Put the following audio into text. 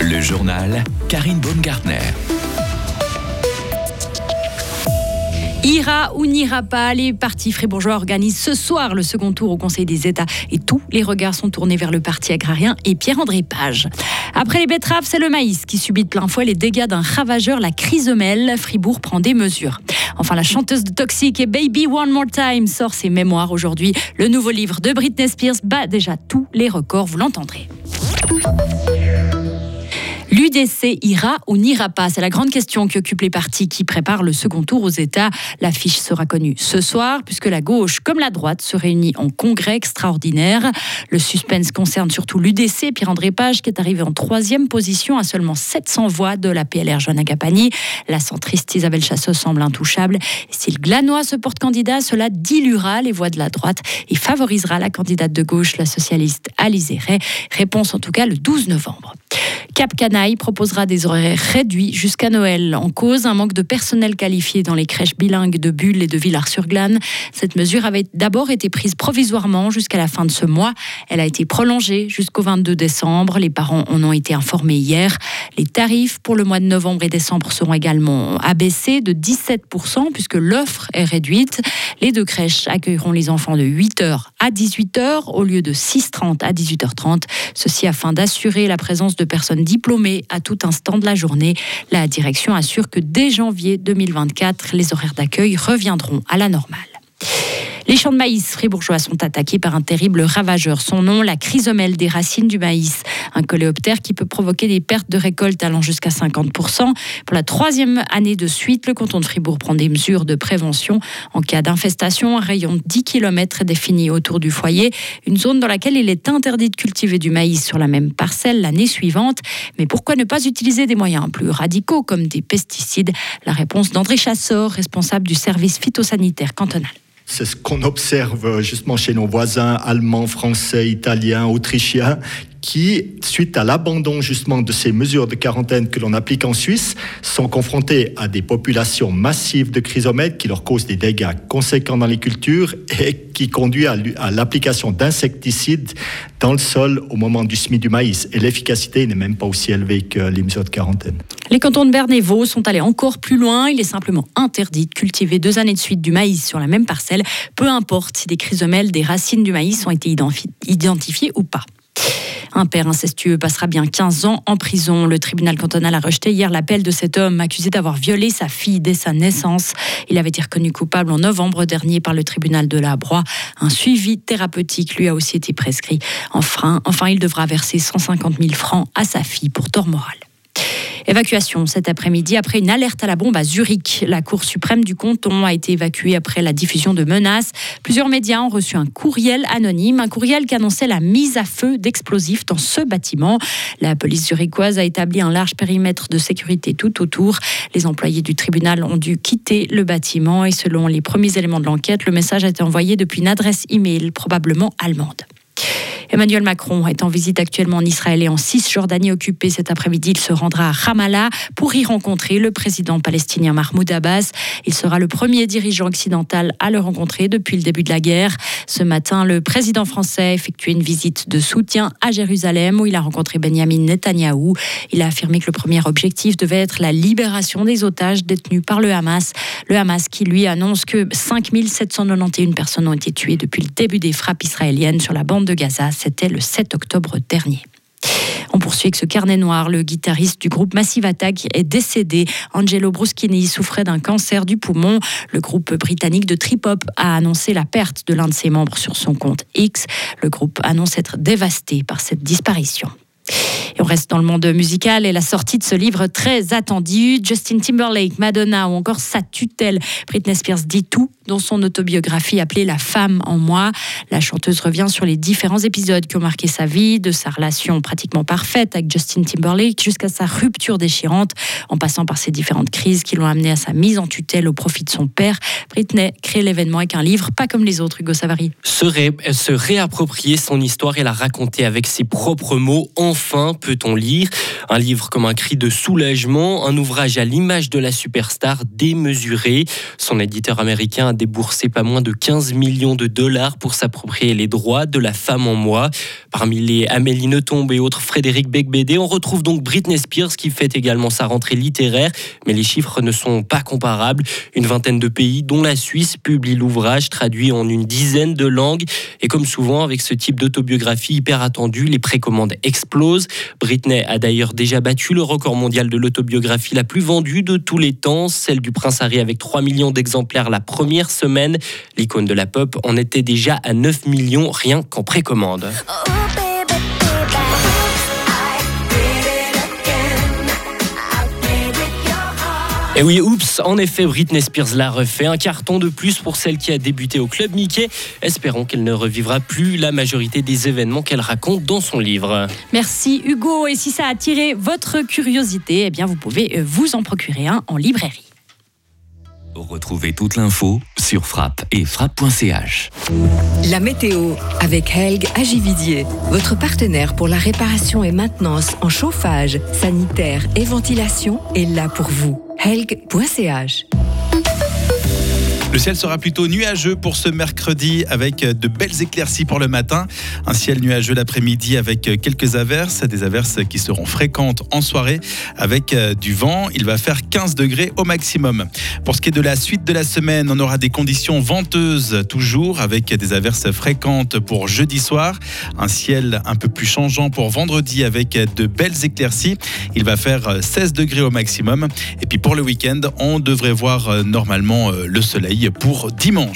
Le journal Karine Baumgartner. Ira ou n'ira pas, les partis fribourgeois organisent ce soir le second tour au Conseil des États et tous les regards sont tournés vers le parti agrarien et Pierre-André Page. Après les betteraves, c'est le maïs qui subit de plein fouet les dégâts d'un ravageur, la chrysomèle. Fribourg prend des mesures. Enfin, la chanteuse de Toxic et Baby One More Time sort ses mémoires aujourd'hui. Le nouveau livre de Britney Spears bat déjà tous les records, vous l'entendrez. Thank you. L'UDC ira ou n'ira pas C'est la grande question qui occupe les partis qui préparent le second tour aux États. L'affiche sera connue ce soir puisque la gauche comme la droite se réunit en congrès extraordinaire. Le suspense concerne surtout l'UDC, Pierre-André Page qui est arrivé en troisième position à seulement 700 voix de la PLR Joanna Agapani. La centriste Isabelle Chassot semble intouchable. Si le Glanois se porte candidat, cela diluera les voix de la droite et favorisera la candidate de gauche, la socialiste Alizé Ray. Réponse en tout cas le 12 novembre. Cap Canaille proposera des horaires réduits jusqu'à Noël. En cause, un manque de personnel qualifié dans les crèches bilingues de Bulle et de Villars-sur-Glane. Cette mesure avait d'abord été prise provisoirement jusqu'à la fin de ce mois. Elle a été prolongée jusqu'au 22 décembre. Les parents en ont été informés hier. Les tarifs pour le mois de novembre et décembre seront également abaissés de 17% puisque l'offre est réduite. Les deux crèches accueilleront les enfants de 8h à 18h au lieu de 6h30 à 18h30. Ceci afin d'assurer la présence de personnes diplômés à tout instant de la journée. La direction assure que dès janvier 2024, les horaires d'accueil reviendront à la normale. Les champs de maïs fribourgeois sont attaqués par un terrible ravageur. Son nom, la chrysomèle des racines du maïs. Un coléoptère qui peut provoquer des pertes de récolte allant jusqu'à 50%. Pour la troisième année de suite, le canton de Fribourg prend des mesures de prévention. En cas d'infestation, un rayon de 10 km est défini autour du foyer. Une zone dans laquelle il est interdit de cultiver du maïs sur la même parcelle l'année suivante. Mais pourquoi ne pas utiliser des moyens plus radicaux comme des pesticides? La réponse d'André Chassor, responsable du service phytosanitaire cantonal. C'est ce qu'on observe justement chez nos voisins allemands, français, italiens, autrichiens, qui, suite à l'abandon justement de ces mesures de quarantaine que l'on applique en Suisse, sont confrontés à des populations massives de chrysomètres qui leur causent des dégâts conséquents dans les cultures et qui conduit à l'application d'insecticides dans le sol au moment du semis du maïs. Et l'efficacité n'est même pas aussi élevée que les mesures de quarantaine. Les cantons de Berne et Vaud sont allés encore plus loin. Il est simplement interdit de cultiver deux années de suite du maïs sur la même parcelle, peu importe si des chrysomèles des racines du maïs ont été identifiées ou pas. Un père incestueux passera bien 15 ans en prison. Le tribunal cantonal a rejeté hier l'appel de cet homme accusé d'avoir violé sa fille dès sa naissance. Il avait été reconnu coupable en novembre dernier par le tribunal de la Broye. Un suivi thérapeutique lui a aussi été prescrit. Enfin, enfin il devra verser 150 000 francs à sa fille pour tort moral. Évacuation cet après-midi après une alerte à la bombe à Zurich. La Cour suprême du canton a été évacuée après la diffusion de menaces. Plusieurs médias ont reçu un courriel anonyme, un courriel qui annonçait la mise à feu d'explosifs dans ce bâtiment. La police zurichoise a établi un large périmètre de sécurité tout autour. Les employés du tribunal ont dû quitter le bâtiment et selon les premiers éléments de l'enquête, le message a été envoyé depuis une adresse e-mail probablement allemande. Emmanuel Macron est en visite actuellement en Israël et en Cisjordanie occupée. Cet après-midi, il se rendra à Ramallah pour y rencontrer le président palestinien Mahmoud Abbas. Il sera le premier dirigeant occidental à le rencontrer depuis le début de la guerre. Ce matin, le président français a effectué une visite de soutien à Jérusalem où il a rencontré Benjamin Netanyahou. Il a affirmé que le premier objectif devait être la libération des otages détenus par le Hamas. Le Hamas qui lui annonce que 5791 personnes ont été tuées depuis le début des frappes israéliennes sur la bande de Gaza. C'était le 7 octobre dernier. On poursuit avec ce carnet noir. Le guitariste du groupe Massive Attack est décédé. Angelo Bruschini souffrait d'un cancer du poumon. Le groupe britannique de trip-hop a annoncé la perte de l'un de ses membres sur son compte X. Le groupe annonce être dévasté par cette disparition on reste dans le monde musical et la sortie de ce livre très attendu, Justin Timberlake, Madonna ou encore sa tutelle, Britney Spears dit tout dans son autobiographie appelée La femme en moi. La chanteuse revient sur les différents épisodes qui ont marqué sa vie, de sa relation pratiquement parfaite avec Justin Timberlake jusqu'à sa rupture déchirante, en passant par ces différentes crises qui l'ont amené à sa mise en tutelle au profit de son père. Britney crée l'événement avec un livre pas comme les autres, Hugo Savary. Se, se réapproprier son histoire et la raconter avec ses propres mots, enfin, peut-on lire Un livre comme un cri de soulagement, un ouvrage à l'image de la superstar démesurée. Son éditeur américain a déboursé pas moins de 15 millions de dollars pour s'approprier les droits de la femme en moi. Parmi les Amélie Nothomb et autres Frédéric Becbédé, on retrouve donc Britney Spears qui fait également sa rentrée littéraire, mais les chiffres ne sont pas comparables. Une vingtaine de pays, dont la Suisse, publie l'ouvrage traduit en une dizaine de langues. Et comme souvent avec ce type d'autobiographie hyper attendue, les précommandes explosent. Britney a d'ailleurs déjà battu le record mondial de l'autobiographie la plus vendue de tous les temps, celle du prince Harry avec 3 millions d'exemplaires la première semaine. L'icône de la pop en était déjà à 9 millions rien qu'en précommande. Oh, Et oui, oups, en effet, Britney Spears l'a refait. Un carton de plus pour celle qui a débuté au Club Mickey. Espérons qu'elle ne revivra plus la majorité des événements qu'elle raconte dans son livre. Merci Hugo. Et si ça a attiré votre curiosité, eh bien vous pouvez euh, vous en procurer un en librairie. Retrouvez toute l'info sur frappe et frappe.ch. La météo avec Helg Agividier, votre partenaire pour la réparation et maintenance en chauffage, sanitaire et ventilation est là pour vous. helg.ch le ciel sera plutôt nuageux pour ce mercredi avec de belles éclaircies pour le matin. Un ciel nuageux l'après-midi avec quelques averses, des averses qui seront fréquentes en soirée avec du vent. Il va faire 15 degrés au maximum. Pour ce qui est de la suite de la semaine, on aura des conditions venteuses toujours avec des averses fréquentes pour jeudi soir. Un ciel un peu plus changeant pour vendredi avec de belles éclaircies. Il va faire 16 degrés au maximum. Et puis pour le week-end, on devrait voir normalement le soleil pour dimanche.